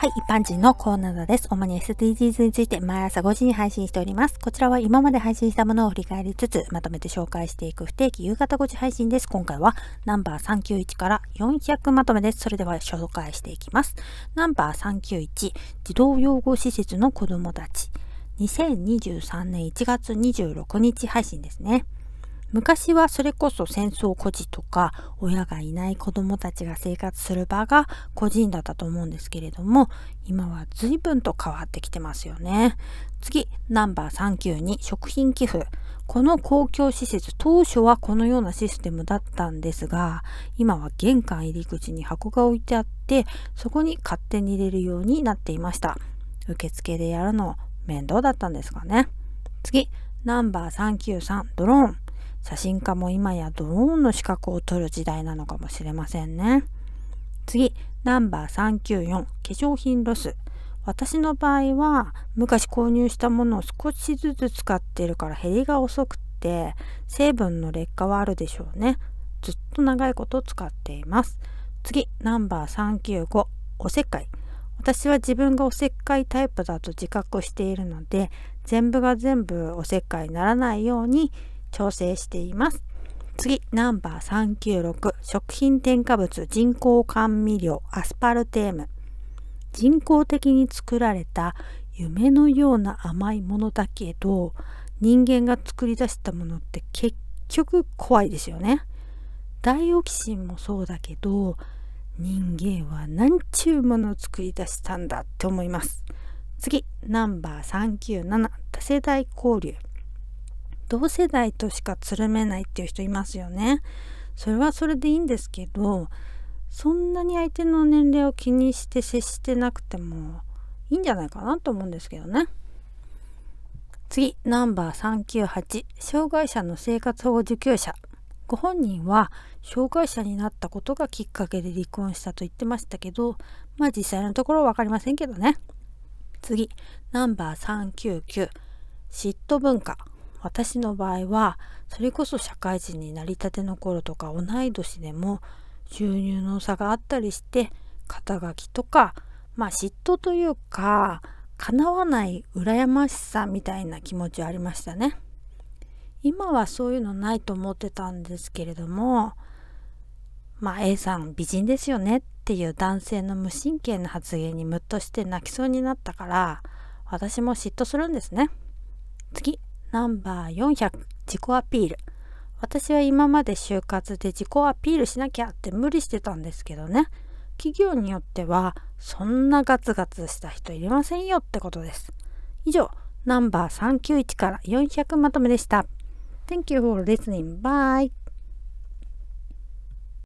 はい、一般人のコーナーです。主に SDGs について毎朝5時に配信しております。こちらは今まで配信したものを振り返りつつ、まとめて紹介していく不定期夕方5時配信です。今回はナンバー391から400まとめです。それでは紹介していきます。ナンバー391、児童養護施設の子供たち。2023年1月26日配信ですね。昔はそれこそ戦争孤児とか親がいない子供たちが生活する場が個人だったと思うんですけれども今は随分と変わってきてますよね。次、ナンバー392食品寄付。この公共施設当初はこのようなシステムだったんですが今は玄関入り口に箱が置いてあってそこに勝手に入れるようになっていました。受付でやるの面倒だったんですかね。次、ナンバー393ドローン。写真家も今やドローンの資格を取る時代なのかもしれませんね。次、ナンバー394、化粧品ロス。私の場合は昔購入したものを少しずつ使ってるから減りが遅くて成分の劣化はあるでしょうね。ずっと長いこと使っています。次、ナンバー395、おせっかい。私は自分がおせっかいタイプだと自覚しているので全部が全部おせっかいにならないように調整しています。次、ナンバー396、食品添加物人工甘味料アスパルテーム。人工的に作られた夢のような甘いものだけど、人間が作り出したものって結局怖いですよね。ダイオキシンもそうだけど、人間は何ちゅうものを作り出したんだって思います。次、ナンバー397、多世代交流。同世代としかつるめないっていう人いますよね。それはそれでいいんですけどそんなに相手の年齢を気にして接してなくてもいいんじゃないかなと思うんですけどね。次、ナンバー398、障害者の生活保護受給者。ご本人は障害者になったことがきっかけで離婚したと言ってましたけど、まあ実際のところは分かりませんけどね。次、ナンバー399、嫉妬文化。私の場合はそれこそ社会人になりたての頃とか同い年でも収入の差があったりして肩書きとかまあ嫉妬というか叶わない羨ましさみたいな気持ちありましたね。今はそういうのないと思ってたんですけれどもまあ A さん美人ですよねっていう男性の無神経な発言にムッとして泣きそうになったから私も嫉妬するんですね。次ナンバー400自己アピール私は今まで就活で自己アピールしなきゃって無理してたんですけどね企業によってはそんなガツガツした人いりませんよってことです以上ナンバー391から400まとめでした Thank you for listening. Bye.